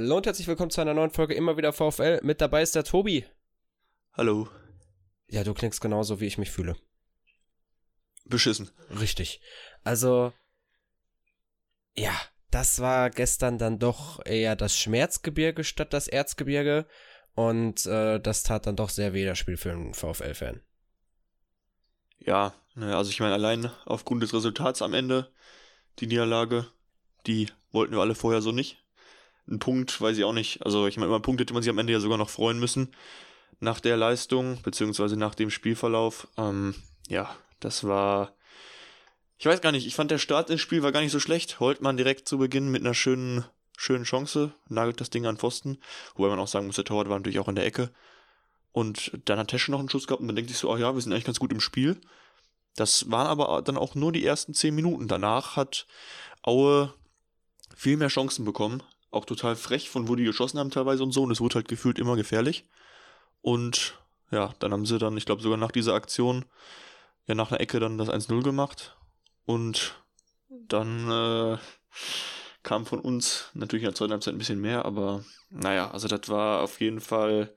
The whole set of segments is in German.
Hallo und herzlich willkommen zu einer neuen Folge immer wieder VfL. Mit dabei ist der Tobi. Hallo. Ja, du klingst genauso, wie ich mich fühle. Beschissen. Richtig. Also, ja, das war gestern dann doch eher das Schmerzgebirge statt das Erzgebirge. Und äh, das tat dann doch sehr weh, das Spiel für einen VfL-Fan. Ja, ne, also ich meine, allein aufgrund des Resultats am Ende, die Niederlage, die wollten wir alle vorher so nicht. Ein Punkt, weiß ich auch nicht. Also ich meine, über einen Punkt hätte man sich am Ende ja sogar noch freuen müssen. Nach der Leistung, beziehungsweise nach dem Spielverlauf. Ähm, ja, das war. Ich weiß gar nicht, ich fand der Start ins Spiel war gar nicht so schlecht. Holtmann direkt zu Beginn mit einer schönen, schönen Chance, nagelt das Ding an Pfosten. Wobei man auch sagen muss, der Torwart war natürlich auch in der Ecke. Und dann hat Tesche noch einen Schuss gehabt und man denkt sich so, oh ja, wir sind eigentlich ganz gut im Spiel. Das waren aber dann auch nur die ersten zehn Minuten. Danach hat Aue viel mehr Chancen bekommen. Auch total frech, von wo die geschossen haben teilweise und so. Und es wurde halt gefühlt immer gefährlich. Und ja, dann haben sie dann, ich glaube sogar nach dieser Aktion, ja nach einer Ecke dann das 1-0 gemacht. Und dann äh, kam von uns natürlich in der zweiten Halbzeit ein bisschen mehr, aber naja, also das war auf jeden Fall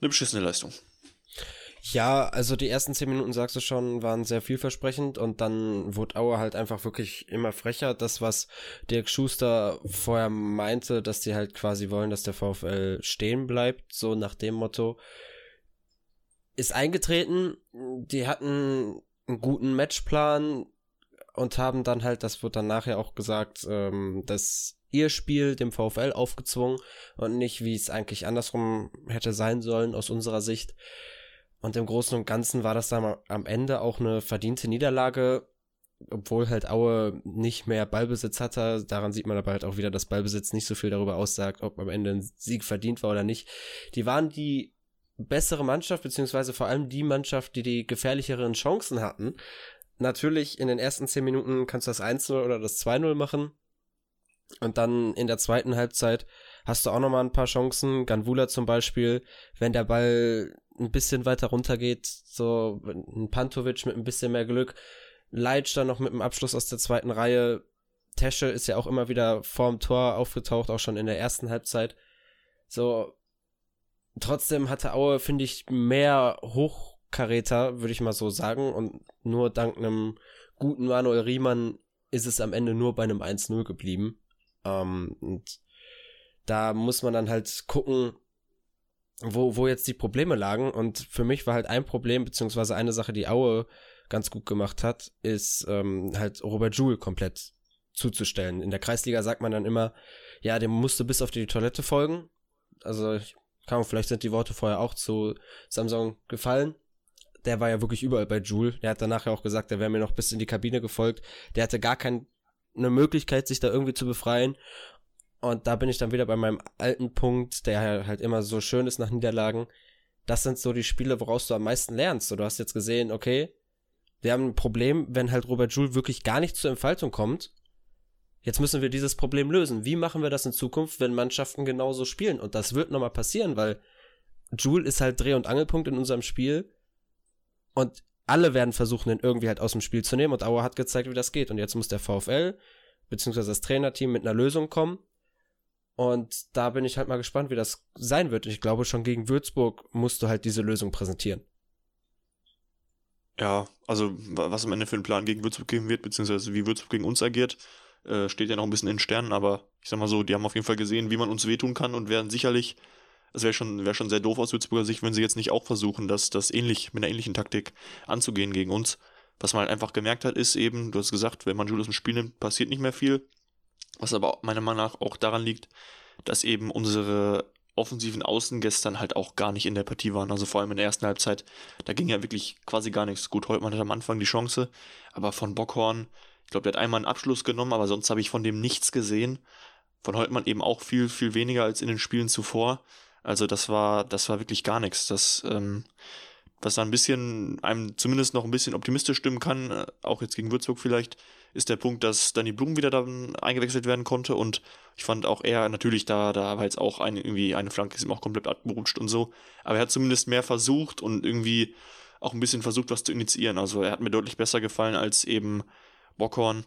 eine beschissene Leistung. Ja, also die ersten zehn Minuten, sagst du schon, waren sehr vielversprechend und dann wurde Aue halt einfach wirklich immer frecher. Das, was Dirk Schuster vorher meinte, dass die halt quasi wollen, dass der VfL stehen bleibt, so nach dem Motto, ist eingetreten. Die hatten einen guten Matchplan und haben dann halt, das wird dann nachher auch gesagt, ähm, dass ihr Spiel dem VfL aufgezwungen und nicht, wie es eigentlich andersrum hätte sein sollen aus unserer Sicht. Und im Großen und Ganzen war das dann am Ende auch eine verdiente Niederlage, obwohl halt Aue nicht mehr Ballbesitz hatte. Daran sieht man aber halt auch wieder, dass Ballbesitz nicht so viel darüber aussagt, ob am Ende ein Sieg verdient war oder nicht. Die waren die bessere Mannschaft, beziehungsweise vor allem die Mannschaft, die die gefährlicheren Chancen hatten. Natürlich in den ersten zehn Minuten kannst du das 1-0 oder das 2-0 machen. Und dann in der zweiten Halbzeit hast du auch nochmal ein paar Chancen. Ganvula zum Beispiel, wenn der Ball ein bisschen weiter runter geht, so ein Pantovic mit ein bisschen mehr Glück, Leitsch dann noch mit dem Abschluss aus der zweiten Reihe. Tesche ist ja auch immer wieder vorm Tor aufgetaucht, auch schon in der ersten Halbzeit. So, trotzdem hatte Aue, finde ich, mehr Hochkaräter, würde ich mal so sagen. Und nur dank einem guten Manuel Riemann ist es am Ende nur bei einem 1-0 geblieben. Ähm, und da muss man dann halt gucken, wo, wo jetzt die Probleme lagen. Und für mich war halt ein Problem, beziehungsweise eine Sache, die Aue ganz gut gemacht hat, ist ähm, halt Robert Joule komplett zuzustellen. In der Kreisliga sagt man dann immer, ja, dem musste bis auf die Toilette folgen. Also, kann, vielleicht sind die Worte vorher auch zu Samsung gefallen. Der war ja wirklich überall bei Joule. Der hat danach ja auch gesagt, der wäre mir noch bis in die Kabine gefolgt. Der hatte gar keine Möglichkeit, sich da irgendwie zu befreien. Und da bin ich dann wieder bei meinem alten Punkt, der halt immer so schön ist nach Niederlagen. Das sind so die Spiele, woraus du am meisten lernst. So, du hast jetzt gesehen, okay, wir haben ein Problem, wenn halt Robert Joule wirklich gar nicht zur Entfaltung kommt. Jetzt müssen wir dieses Problem lösen. Wie machen wir das in Zukunft, wenn Mannschaften genauso spielen? Und das wird nochmal passieren, weil Joule ist halt Dreh- und Angelpunkt in unserem Spiel. Und alle werden versuchen, ihn irgendwie halt aus dem Spiel zu nehmen. Und Auer hat gezeigt, wie das geht. Und jetzt muss der VfL, beziehungsweise das Trainerteam mit einer Lösung kommen. Und da bin ich halt mal gespannt, wie das sein wird. Ich glaube, schon gegen Würzburg musst du halt diese Lösung präsentieren. Ja, also was am Ende für einen Plan gegen Würzburg geben wird, beziehungsweise wie Würzburg gegen uns agiert, äh, steht ja noch ein bisschen in Sternen, aber ich sag mal so, die haben auf jeden Fall gesehen, wie man uns wehtun kann und werden sicherlich, es wäre schon, wäre schon sehr doof aus Würzburger Sicht, wenn sie jetzt nicht auch versuchen, das, das ähnlich, mit einer ähnlichen Taktik anzugehen gegen uns. Was man halt einfach gemerkt hat, ist eben, du hast gesagt, wenn man Julius ein Spiel nimmt, passiert nicht mehr viel. Was aber meiner Meinung nach auch daran liegt, dass eben unsere offensiven Außen gestern halt auch gar nicht in der Partie waren. Also vor allem in der ersten Halbzeit, da ging ja wirklich quasi gar nichts. Gut, Holtmann hat am Anfang die Chance, aber von Bockhorn, ich glaube, der hat einmal einen Abschluss genommen, aber sonst habe ich von dem nichts gesehen. Von Holtmann eben auch viel, viel weniger als in den Spielen zuvor. Also das war, das war wirklich gar nichts. Das, ähm, was da ein bisschen, einem zumindest noch ein bisschen optimistisch stimmen kann, äh, auch jetzt gegen Würzburg vielleicht, ist der Punkt, dass Danny Blum wieder dann eingewechselt werden konnte. Und ich fand auch er natürlich da, da war jetzt auch eine, irgendwie eine Flanke ist ihm auch komplett abgerutscht und so, aber er hat zumindest mehr versucht und irgendwie auch ein bisschen versucht, was zu initiieren. Also er hat mir deutlich besser gefallen als eben Bockhorn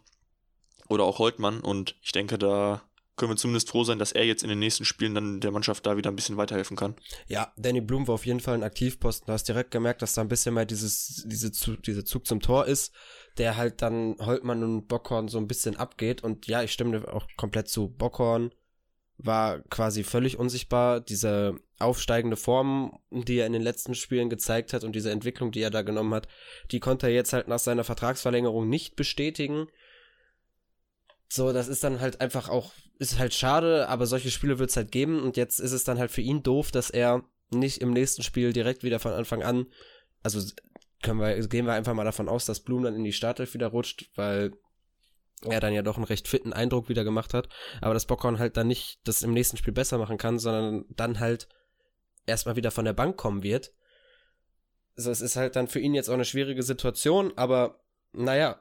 oder auch Holtmann. Und ich denke, da können wir zumindest froh sein, dass er jetzt in den nächsten Spielen dann der Mannschaft da wieder ein bisschen weiterhelfen kann. Ja, Danny Blum war auf jeden Fall ein Aktivposten. Du hast direkt gemerkt, dass da ein bisschen mehr dieses, diese, dieser Zug zum Tor ist, der halt dann Holtmann und Bockhorn so ein bisschen abgeht. Und ja, ich stimme dir auch komplett zu. Bockhorn war quasi völlig unsichtbar. Diese aufsteigende Form, die er in den letzten Spielen gezeigt hat und diese Entwicklung, die er da genommen hat, die konnte er jetzt halt nach seiner Vertragsverlängerung nicht bestätigen. So, das ist dann halt einfach auch, ist halt schade, aber solche Spiele wird es halt geben und jetzt ist es dann halt für ihn doof, dass er nicht im nächsten Spiel direkt wieder von Anfang an, also können wir, gehen wir einfach mal davon aus, dass Blum dann in die Startelf wieder rutscht, weil er dann ja doch einen recht fitten Eindruck wieder gemacht hat, aber dass Bockhorn halt dann nicht das im nächsten Spiel besser machen kann, sondern dann halt erstmal wieder von der Bank kommen wird. Also es ist halt dann für ihn jetzt auch eine schwierige Situation, aber naja,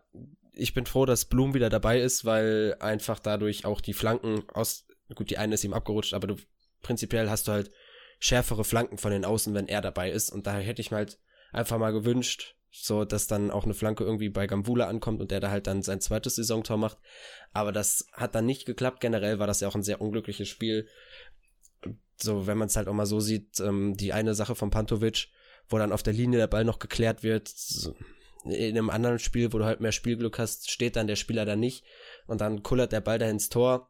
ich bin froh, dass Blum wieder dabei ist, weil einfach dadurch auch die Flanken aus, gut, die eine ist ihm abgerutscht, aber du, prinzipiell hast du halt schärfere Flanken von den Außen, wenn er dabei ist und daher hätte ich mir halt einfach mal gewünscht, so dass dann auch eine Flanke irgendwie bei Gambula ankommt und der da halt dann sein zweites Saisontor macht. Aber das hat dann nicht geklappt. Generell war das ja auch ein sehr unglückliches Spiel. So, wenn man es halt auch mal so sieht, ähm, die eine Sache von Pantovic, wo dann auf der Linie der Ball noch geklärt wird, so, in einem anderen Spiel, wo du halt mehr Spielglück hast, steht dann der Spieler da nicht und dann kullert der Ball da ins Tor.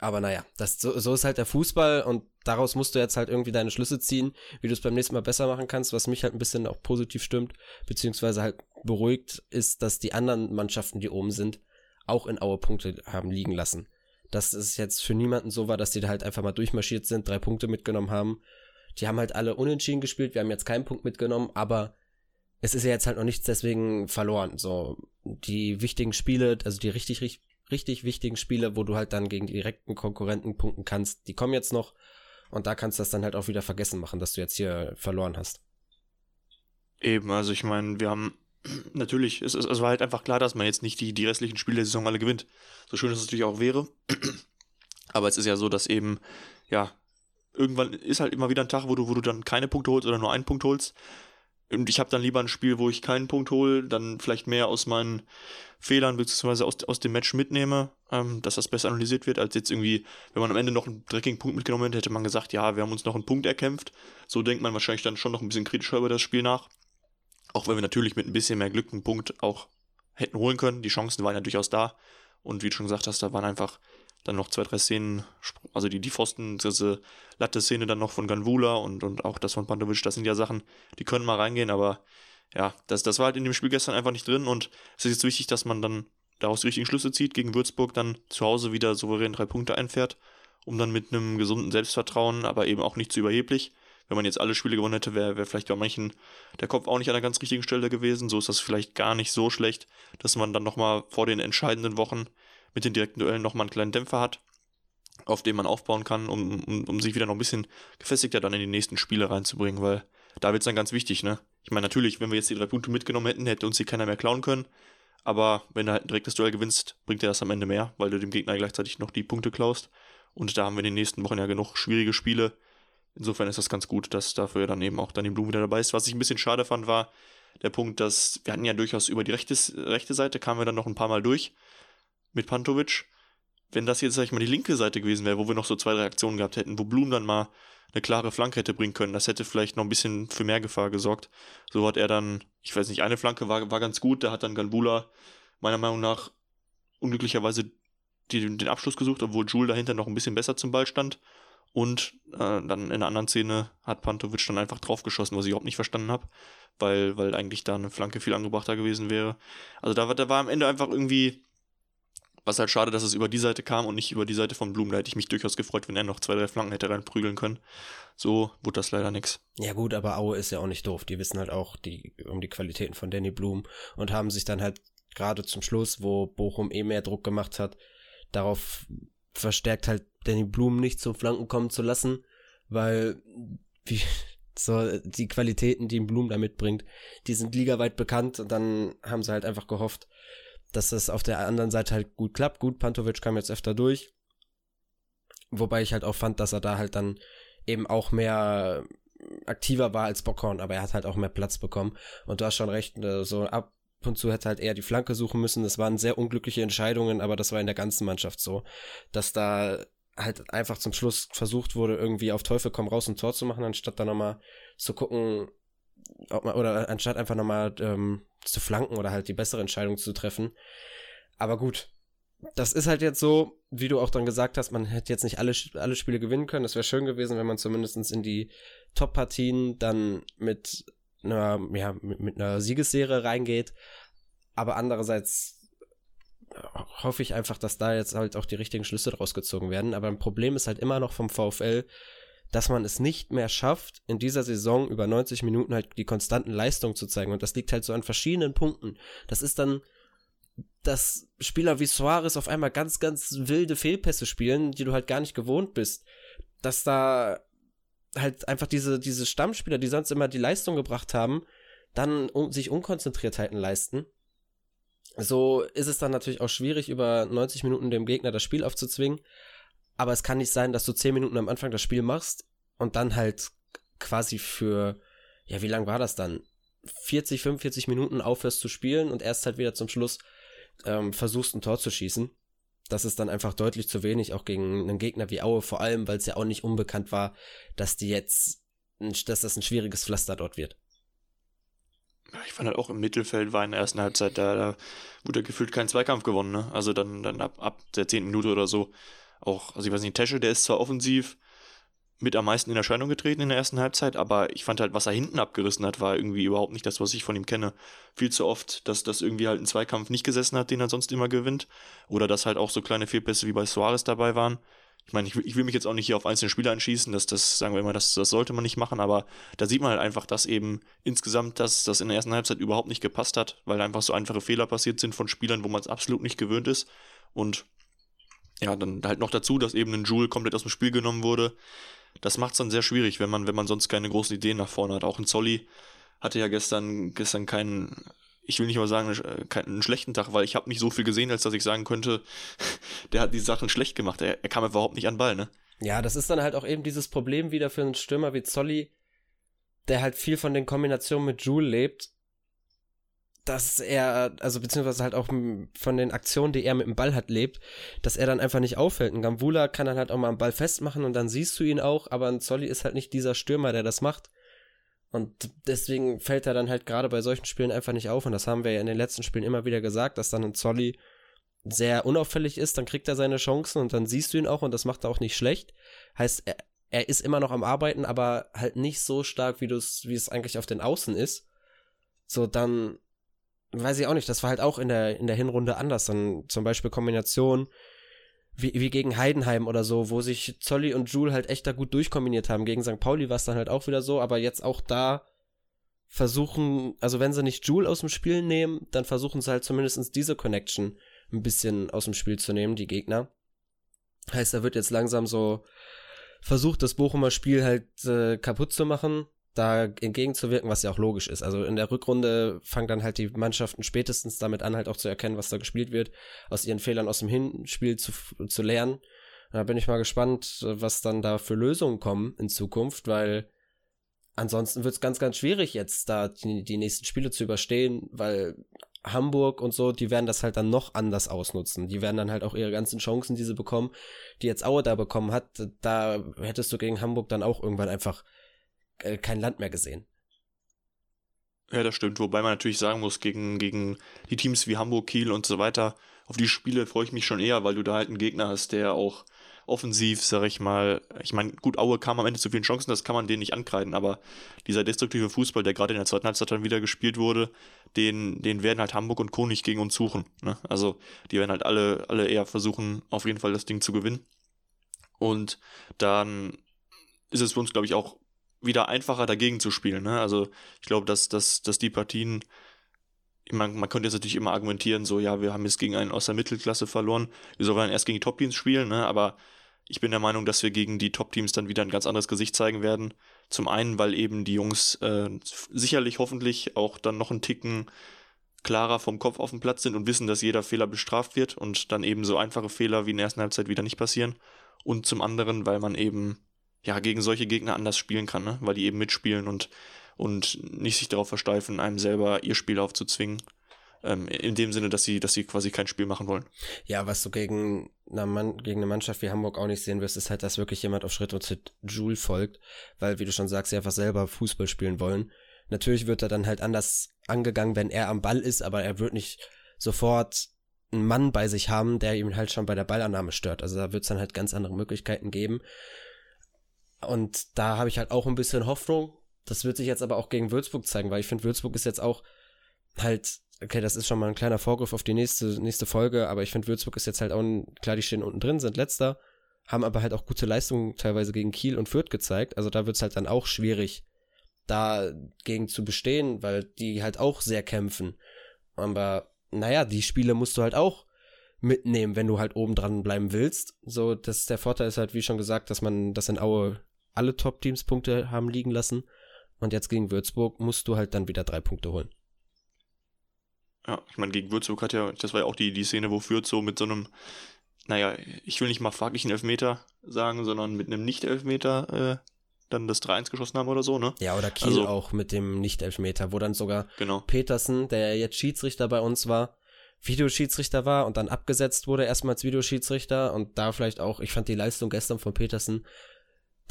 Aber naja, das, so, so ist halt der Fußball und daraus musst du jetzt halt irgendwie deine Schlüsse ziehen, wie du es beim nächsten Mal besser machen kannst, was mich halt ein bisschen auch positiv stimmt, beziehungsweise halt beruhigt, ist, dass die anderen Mannschaften, die oben sind, auch in Aue Punkte haben liegen lassen. Dass es jetzt für niemanden so war, dass die da halt einfach mal durchmarschiert sind, drei Punkte mitgenommen haben. Die haben halt alle unentschieden gespielt, wir haben jetzt keinen Punkt mitgenommen, aber es ist ja jetzt halt noch nichts deswegen verloren. So, die wichtigen Spiele, also die richtig, richtig, richtig wichtigen Spiele, wo du halt dann gegen direkten Konkurrenten punkten kannst, die kommen jetzt noch. Und da kannst du das dann halt auch wieder vergessen machen, dass du jetzt hier verloren hast. Eben, also ich meine, wir haben natürlich, es, es, es war halt einfach klar, dass man jetzt nicht die, die restlichen Spiele der Saison alle gewinnt. So schön es natürlich auch wäre. Aber es ist ja so, dass eben, ja, irgendwann ist halt immer wieder ein Tag, wo du, wo du dann keine Punkte holst oder nur einen Punkt holst. Und ich habe dann lieber ein Spiel, wo ich keinen Punkt hole, dann vielleicht mehr aus meinen Fehlern bzw. Aus, aus dem Match mitnehme, ähm, dass das besser analysiert wird, als jetzt irgendwie, wenn man am Ende noch einen dreckigen Punkt mitgenommen hätte, hätte man gesagt, ja, wir haben uns noch einen Punkt erkämpft. So denkt man wahrscheinlich dann schon noch ein bisschen kritischer über das Spiel nach. Auch wenn wir natürlich mit ein bisschen mehr Glück einen Punkt auch hätten holen können. Die Chancen waren ja durchaus da. Und wie du schon gesagt hast, da waren einfach dann noch zwei, drei Szenen, also die, die Pfosten, diese Latte-Szene dann noch von Ganvula und, und auch das von Pantovic, das sind ja Sachen, die können mal reingehen, aber ja, das, das war halt in dem Spiel gestern einfach nicht drin und es ist jetzt wichtig, dass man dann daraus die richtigen Schlüsse zieht, gegen Würzburg dann zu Hause wieder souverän drei Punkte einfährt, um dann mit einem gesunden Selbstvertrauen, aber eben auch nicht zu überheblich. Wenn man jetzt alle Spiele gewonnen hätte, wäre wär vielleicht bei manchen der Kopf auch nicht an der ganz richtigen Stelle gewesen. So ist das vielleicht gar nicht so schlecht, dass man dann nochmal vor den entscheidenden Wochen mit den direkten Duellen nochmal einen kleinen Dämpfer hat, auf den man aufbauen kann, um, um, um sich wieder noch ein bisschen gefestigter dann in die nächsten Spiele reinzubringen, weil da wird es dann ganz wichtig, ne? Ich meine, natürlich, wenn wir jetzt die drei Punkte mitgenommen hätten, hätte uns hier keiner mehr klauen können. Aber wenn du halt ein direktes Duell gewinnst, bringt dir das am Ende mehr, weil du dem Gegner gleichzeitig noch die Punkte klaust. Und da haben wir in den nächsten Wochen ja genug schwierige Spiele. Insofern ist das ganz gut, dass dafür dann eben auch dann die Blumen wieder dabei ist. Was ich ein bisschen schade fand, war der Punkt, dass wir hatten ja durchaus über die rechte, rechte Seite kamen wir dann noch ein paar Mal durch mit Pantovic. Wenn das jetzt, sag ich mal, die linke Seite gewesen wäre, wo wir noch so zwei, drei Aktionen gehabt hätten, wo Blum dann mal eine klare Flanke hätte bringen können, das hätte vielleicht noch ein bisschen für mehr Gefahr gesorgt. So hat er dann, ich weiß nicht, eine Flanke war, war ganz gut, da hat dann Ganbula meiner Meinung nach unglücklicherweise die, den Abschluss gesucht, obwohl Jules dahinter noch ein bisschen besser zum Ball stand. Und äh, dann in einer anderen Szene hat Pantovic dann einfach draufgeschossen, was ich überhaupt nicht verstanden habe, weil, weil eigentlich da eine Flanke viel angebrachter gewesen wäre. Also da, da war am Ende einfach irgendwie was halt schade, dass es über die Seite kam und nicht über die Seite von Blum. Da hätte ich mich durchaus gefreut, wenn er noch zwei, drei Flanken hätte reinprügeln können. So wurde das leider nichts. Ja gut, aber Aue ist ja auch nicht doof. Die wissen halt auch die, um die Qualitäten von Danny Blum und haben sich dann halt gerade zum Schluss, wo Bochum eh mehr Druck gemacht hat, darauf verstärkt halt Danny Blum nicht zum Flanken kommen zu lassen, weil wie, so die Qualitäten, die Blum da mitbringt, die sind ligaweit bekannt und dann haben sie halt einfach gehofft, dass das auf der anderen Seite halt gut klappt. Gut, Pantovic kam jetzt öfter durch. Wobei ich halt auch fand, dass er da halt dann eben auch mehr aktiver war als Bockhorn, aber er hat halt auch mehr Platz bekommen. Und du hast schon recht, äh, so ab und zu hätte halt eher die Flanke suchen müssen. Das waren sehr unglückliche Entscheidungen, aber das war in der ganzen Mannschaft so, dass da halt einfach zum Schluss versucht wurde, irgendwie auf Teufel komm raus ein Tor zu machen, anstatt da nochmal zu gucken, oder anstatt einfach nochmal ähm, zu flanken oder halt die bessere Entscheidung zu treffen. Aber gut, das ist halt jetzt so, wie du auch dann gesagt hast, man hätte jetzt nicht alle, alle Spiele gewinnen können. Es wäre schön gewesen, wenn man zumindest in die Top-Partien dann mit einer, ja, mit, mit einer Siegesserie reingeht. Aber andererseits äh, hoffe ich einfach, dass da jetzt halt auch die richtigen Schlüsse draus gezogen werden. Aber ein Problem ist halt immer noch vom VfL, dass man es nicht mehr schafft, in dieser Saison über 90 Minuten halt die konstanten Leistungen zu zeigen. Und das liegt halt so an verschiedenen Punkten. Das ist dann, dass Spieler wie Suarez auf einmal ganz, ganz wilde Fehlpässe spielen, die du halt gar nicht gewohnt bist. Dass da halt einfach diese, diese Stammspieler, die sonst immer die Leistung gebracht haben, dann um, sich Unkonzentriertheiten leisten. So ist es dann natürlich auch schwierig, über 90 Minuten dem Gegner das Spiel aufzuzwingen. Aber es kann nicht sein, dass du 10 Minuten am Anfang das Spiel machst und dann halt quasi für, ja, wie lang war das dann? 40, 45 Minuten aufhörst zu spielen und erst halt wieder zum Schluss ähm, versuchst ein Tor zu schießen. Das ist dann einfach deutlich zu wenig, auch gegen einen Gegner wie Aue, vor allem, weil es ja auch nicht unbekannt war, dass die jetzt, dass das ein schwieriges Pflaster dort wird. Ich fand halt auch im Mittelfeld war in der ersten Halbzeit, da, da wurde gefühlt kein Zweikampf gewonnen, ne? Also dann, dann ab, ab der zehnten Minute oder so auch, also ich weiß nicht, Tesche, der ist zwar offensiv, mit am meisten in Erscheinung getreten in der ersten Halbzeit, aber ich fand halt, was er hinten abgerissen hat, war irgendwie überhaupt nicht das, was ich von ihm kenne. Viel zu oft, dass das irgendwie halt ein Zweikampf nicht gesessen hat, den er sonst immer gewinnt. Oder dass halt auch so kleine Fehlpässe wie bei Suarez dabei waren. Ich meine, ich, ich will mich jetzt auch nicht hier auf einzelne Spieler einschießen, dass das, sagen wir immer, das, das sollte man nicht machen, aber da sieht man halt einfach, dass eben insgesamt das, das in der ersten Halbzeit überhaupt nicht gepasst hat, weil einfach so einfache Fehler passiert sind von Spielern, wo man es absolut nicht gewöhnt ist. Und ja, dann halt noch dazu, dass eben ein Joule komplett aus dem Spiel genommen wurde das macht es dann sehr schwierig, wenn man, wenn man sonst keine großen Ideen nach vorne hat. Auch ein Zolli hatte ja gestern, gestern keinen, ich will nicht mal sagen, keinen schlechten Tag, weil ich habe nicht so viel gesehen, als dass ich sagen könnte, der hat die Sachen schlecht gemacht. Er, er kam überhaupt nicht an Ball, ne? Ja, das ist dann halt auch eben dieses Problem wieder für einen Stürmer wie Zolli, der halt viel von den Kombinationen mit Jule lebt dass er, also beziehungsweise halt auch von den Aktionen, die er mit dem Ball hat, lebt, dass er dann einfach nicht auffällt. Ein Gambula kann dann halt auch mal am Ball festmachen und dann siehst du ihn auch, aber ein Zolli ist halt nicht dieser Stürmer, der das macht. Und deswegen fällt er dann halt gerade bei solchen Spielen einfach nicht auf. Und das haben wir ja in den letzten Spielen immer wieder gesagt, dass dann ein Zolli sehr unauffällig ist, dann kriegt er seine Chancen und dann siehst du ihn auch und das macht er auch nicht schlecht. Heißt, er, er ist immer noch am Arbeiten, aber halt nicht so stark, wie wie es eigentlich auf den Außen ist. So, dann weiß ich auch nicht, das war halt auch in der, in der Hinrunde anders. Dann zum Beispiel Kombination wie, wie gegen Heidenheim oder so, wo sich Zolli und Jule halt echt da gut durchkombiniert haben. Gegen St. Pauli war es dann halt auch wieder so, aber jetzt auch da versuchen, also wenn sie nicht Jule aus dem Spiel nehmen, dann versuchen sie halt zumindest diese Connection ein bisschen aus dem Spiel zu nehmen, die Gegner. Heißt, da wird jetzt langsam so versucht, das Bochumer Spiel halt äh, kaputt zu machen da entgegenzuwirken, was ja auch logisch ist. Also in der Rückrunde fangen dann halt die Mannschaften spätestens damit an, halt auch zu erkennen, was da gespielt wird, aus ihren Fehlern aus dem Hinspiel zu, zu lernen. Da bin ich mal gespannt, was dann da für Lösungen kommen in Zukunft, weil ansonsten wird es ganz, ganz schwierig jetzt da die, die nächsten Spiele zu überstehen, weil Hamburg und so, die werden das halt dann noch anders ausnutzen. Die werden dann halt auch ihre ganzen Chancen, die sie bekommen, die jetzt Aue da bekommen hat, da hättest du gegen Hamburg dann auch irgendwann einfach äh, kein Land mehr gesehen. Ja, das stimmt. Wobei man natürlich sagen muss, gegen, gegen die Teams wie Hamburg, Kiel und so weiter, auf die Spiele freue ich mich schon eher, weil du da halt einen Gegner hast, der auch offensiv, sag ich mal, ich meine, gut, Aue kam am Ende zu vielen Chancen, das kann man denen nicht ankreiden, aber dieser destruktive Fußball, der gerade in der zweiten Halbzeit dann wieder gespielt wurde, den, den werden halt Hamburg und nicht gegen uns suchen. Ne? Also die werden halt alle, alle eher versuchen, auf jeden Fall das Ding zu gewinnen. Und dann ist es für uns, glaube ich, auch wieder einfacher dagegen zu spielen. Ne? Also ich glaube, dass, dass, dass die Partien, man, man könnte jetzt natürlich immer argumentieren, so ja, wir haben jetzt gegen einen aus der Mittelklasse verloren, wir sollen erst gegen die Top-Teams spielen, ne? aber ich bin der Meinung, dass wir gegen die Top-Teams dann wieder ein ganz anderes Gesicht zeigen werden. Zum einen, weil eben die Jungs äh, sicherlich hoffentlich auch dann noch einen Ticken klarer vom Kopf auf dem Platz sind und wissen, dass jeder Fehler bestraft wird und dann eben so einfache Fehler wie in der ersten Halbzeit wieder nicht passieren. Und zum anderen, weil man eben ja, gegen solche Gegner anders spielen kann, ne? weil die eben mitspielen und, und nicht sich darauf versteifen, einem selber ihr Spiel aufzuzwingen. Ähm, in dem Sinne, dass sie, dass sie quasi kein Spiel machen wollen. Ja, was du gegen, eine Mann, gegen eine Mannschaft wie Hamburg auch nicht sehen wirst, ist halt, dass wirklich jemand auf Schritt und Tritt Joule folgt, weil, wie du schon sagst, sie einfach selber Fußball spielen wollen. Natürlich wird er dann halt anders angegangen, wenn er am Ball ist, aber er wird nicht sofort einen Mann bei sich haben, der ihm halt schon bei der Ballannahme stört. Also da wird es dann halt ganz andere Möglichkeiten geben. Und da habe ich halt auch ein bisschen Hoffnung. Das wird sich jetzt aber auch gegen Würzburg zeigen, weil ich finde, Würzburg ist jetzt auch halt, okay, das ist schon mal ein kleiner Vorgriff auf die nächste, nächste Folge, aber ich finde, Würzburg ist jetzt halt auch, ein, klar, die stehen unten drin, sind letzter, haben aber halt auch gute Leistungen teilweise gegen Kiel und Fürth gezeigt. Also da wird es halt dann auch schwierig, dagegen zu bestehen, weil die halt auch sehr kämpfen. Aber naja, die Spiele musst du halt auch mitnehmen, wenn du halt oben dran bleiben willst. So, dass der Vorteil ist halt, wie schon gesagt, dass man, dass in Aue alle Top-Teams Punkte haben liegen lassen. Und jetzt gegen Würzburg musst du halt dann wieder drei Punkte holen. Ja, ich meine, gegen Würzburg hat ja, das war ja auch die, die Szene, wo Fürth so mit so einem, naja, ich will nicht mal fraglichen Elfmeter sagen, sondern mit einem Nicht-Elfmeter äh, dann das 3-1 geschossen haben oder so, ne? Ja, oder Kiel also, auch mit dem Nicht-Elfmeter, wo dann sogar genau. Petersen, der jetzt Schiedsrichter bei uns war, Videoschiedsrichter war und dann abgesetzt wurde, erstmal als Videoschiedsrichter und da vielleicht auch, ich fand die Leistung gestern von Petersen,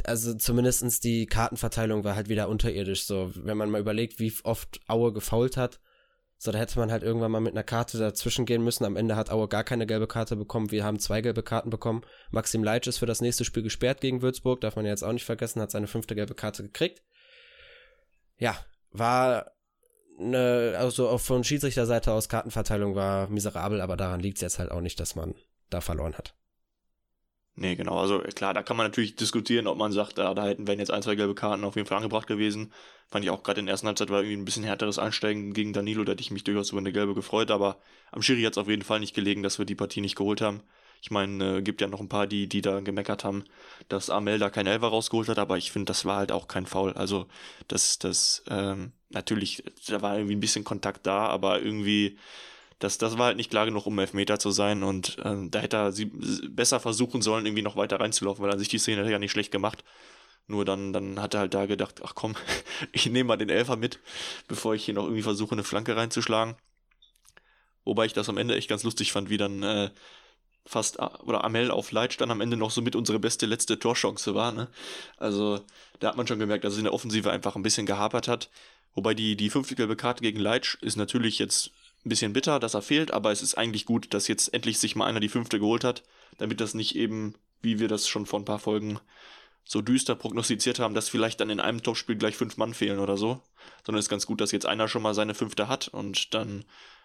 also zumindestens die Kartenverteilung war halt wieder unterirdisch, so, wenn man mal überlegt, wie oft Aue gefault hat, so, da hätte man halt irgendwann mal mit einer Karte dazwischen gehen müssen. Am Ende hat Aue gar keine gelbe Karte bekommen. Wir haben zwei gelbe Karten bekommen. Maxim Leitsch ist für das nächste Spiel gesperrt gegen Würzburg. Darf man ja jetzt auch nicht vergessen. Hat seine fünfte gelbe Karte gekriegt. Ja, war eine, also auch von Schiedsrichterseite aus Kartenverteilung war miserabel, aber daran liegt es jetzt halt auch nicht, dass man da verloren hat. Nee, genau. Also klar, da kann man natürlich diskutieren, ob man sagt, da, da hätten wären jetzt ein, zwei gelbe Karten auf jeden Fall angebracht gewesen. Fand ich auch gerade in der ersten Halbzeit war irgendwie ein bisschen härteres Einsteigen gegen Danilo, da hätte ich mich durchaus über eine gelbe gefreut, aber am Schiri hat es auf jeden Fall nicht gelegen, dass wir die Partie nicht geholt haben. Ich meine, äh, gibt ja noch ein paar, die, die da gemeckert haben, dass Amel da kein Elfer rausgeholt hat, aber ich finde, das war halt auch kein Foul. Also, das, das, ähm, natürlich, da war irgendwie ein bisschen Kontakt da, aber irgendwie, das, das war halt nicht klar genug, um Elfmeter zu sein und ähm, da hätte er sie besser versuchen sollen, irgendwie noch weiter reinzulaufen, weil an sich die Szene hat ja nicht schlecht gemacht. Nur dann, dann hat er halt da gedacht, ach komm, ich nehme mal den Elfer mit, bevor ich hier noch irgendwie versuche, eine Flanke reinzuschlagen. Wobei ich das am Ende echt ganz lustig fand, wie dann äh, fast, oder Amel auf Leitsch dann am Ende noch so mit unsere beste letzte Torchance war. Ne? Also da hat man schon gemerkt, dass es in der Offensive einfach ein bisschen gehapert hat. Wobei die, die fünfte gelbe Karte gegen Leitsch ist natürlich jetzt ein bisschen bitter, dass er fehlt, aber es ist eigentlich gut, dass jetzt endlich sich mal einer die fünfte geholt hat, damit das nicht eben, wie wir das schon vor ein paar Folgen so düster prognostiziert haben, dass vielleicht dann in einem Topspiel gleich fünf Mann fehlen oder so, sondern es ist ganz gut, dass jetzt einer schon mal seine fünfte hat und dann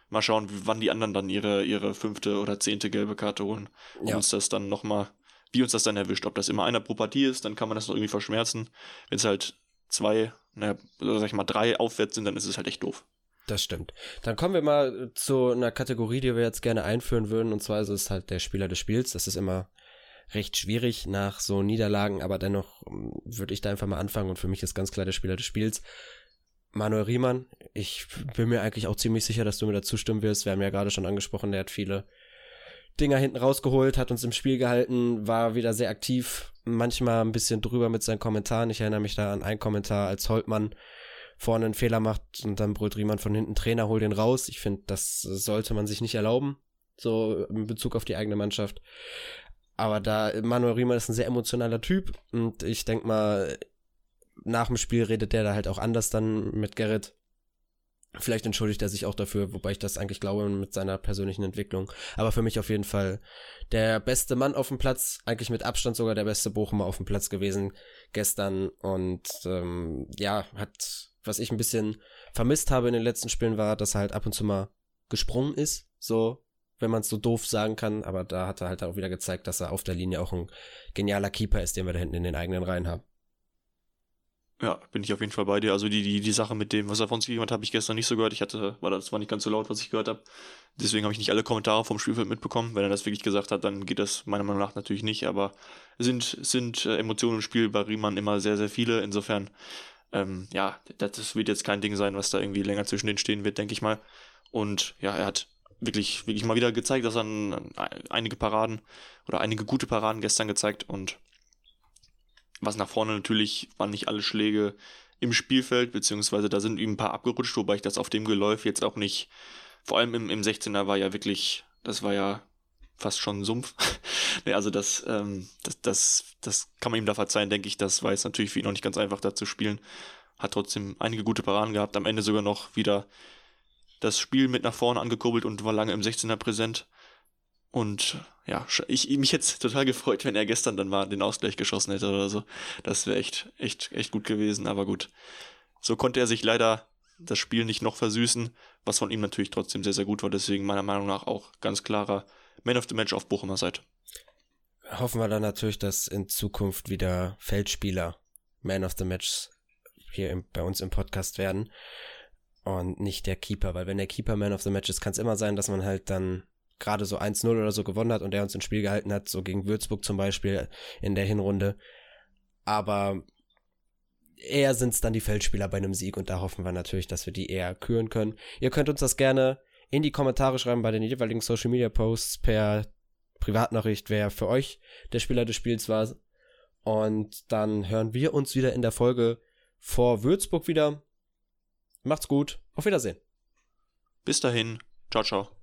mal schauen, wann die anderen dann ihre, ihre fünfte oder zehnte gelbe Karte holen, um ja. uns das dann nochmal, wie uns das dann erwischt. Ob das immer einer pro Partie ist, dann kann man das noch irgendwie verschmerzen. Wenn es halt zwei, naja, sag ich mal, drei aufwärts sind, dann ist es halt echt doof. Das stimmt. Dann kommen wir mal zu einer Kategorie, die wir jetzt gerne einführen würden, und zwar ist es halt der Spieler des Spiels. Das ist immer recht schwierig nach so Niederlagen, aber dennoch ähm, würde ich da einfach mal anfangen und für mich ist ganz klar der Spieler des Spiels. Manuel Riemann, ich bin mir eigentlich auch ziemlich sicher, dass du mir da zustimmen wirst. Wir haben ja gerade schon angesprochen, der hat viele Dinger hinten rausgeholt, hat uns im Spiel gehalten, war wieder sehr aktiv, manchmal ein bisschen drüber mit seinen Kommentaren. Ich erinnere mich da an einen Kommentar, als Holtmann vorne einen Fehler macht und dann brüllt Riemann von hinten, Trainer, hol den raus. Ich finde, das sollte man sich nicht erlauben, so in Bezug auf die eigene Mannschaft. Aber da, Manuel Riemann ist ein sehr emotionaler Typ und ich denke mal, nach dem Spiel redet der da halt auch anders dann mit Gerrit. Vielleicht entschuldigt er sich auch dafür, wobei ich das eigentlich glaube mit seiner persönlichen Entwicklung. Aber für mich auf jeden Fall der beste Mann auf dem Platz, eigentlich mit Abstand sogar der beste Bochumer auf dem Platz gewesen gestern. Und ähm, ja, hat, was ich ein bisschen vermisst habe in den letzten Spielen, war, dass er halt ab und zu mal gesprungen ist. So, wenn man es so doof sagen kann. Aber da hat er halt auch wieder gezeigt, dass er auf der Linie auch ein genialer Keeper ist, den wir da hinten in den eigenen Reihen haben. Ja, bin ich auf jeden Fall bei dir. Also die, die, die Sache mit dem, was er von sich jemand habe ich gestern nicht so gehört. Ich hatte, war das war nicht ganz so laut, was ich gehört habe. Deswegen habe ich nicht alle Kommentare vom Spielfeld mitbekommen. Wenn er das wirklich gesagt hat, dann geht das meiner Meinung nach natürlich nicht. Aber sind, sind äh, Emotionen im Spiel bei Riemann immer sehr, sehr viele. Insofern, ähm, ja, das wird jetzt kein Ding sein, was da irgendwie länger zwischen denen stehen wird, denke ich mal. Und ja, er hat wirklich, wirklich mal wieder gezeigt, dass er ein, einige Paraden oder einige gute Paraden gestern gezeigt und was nach vorne natürlich waren nicht alle Schläge im Spielfeld, beziehungsweise da sind ihm ein paar abgerutscht, wobei ich das auf dem Geläuf jetzt auch nicht vor allem im, im 16er war ja wirklich, das war ja fast schon Sumpf. nee, also das, ähm, das, das, das kann man ihm da verzeihen, denke ich. Das war jetzt natürlich für ihn noch nicht ganz einfach, da zu spielen. Hat trotzdem einige gute Paraden gehabt. Am Ende sogar noch wieder das Spiel mit nach vorne angekurbelt und war lange im 16er präsent. Und ja, ich, mich hätte total gefreut, wenn er gestern dann mal den Ausgleich geschossen hätte oder so. Das wäre echt, echt, echt gut gewesen. Aber gut, so konnte er sich leider das Spiel nicht noch versüßen, was von ihm natürlich trotzdem sehr, sehr gut war. Deswegen meiner Meinung nach auch ganz klarer Man of the Match auf Bochumer Seite. Hoffen wir dann natürlich, dass in Zukunft wieder Feldspieler Man of the Match hier im, bei uns im Podcast werden und nicht der Keeper, weil wenn der Keeper Man of the Match ist, kann es immer sein, dass man halt dann gerade so 1-0 oder so gewonnen hat und er uns ins Spiel gehalten hat, so gegen Würzburg zum Beispiel in der Hinrunde. Aber eher sind es dann die Feldspieler bei einem Sieg und da hoffen wir natürlich, dass wir die eher küren können. Ihr könnt uns das gerne in die Kommentare schreiben bei den jeweiligen Social Media Posts per Privatnachricht, wer für euch der Spieler des Spiels war. Und dann hören wir uns wieder in der Folge vor Würzburg wieder. Macht's gut. Auf Wiedersehen. Bis dahin. Ciao, ciao.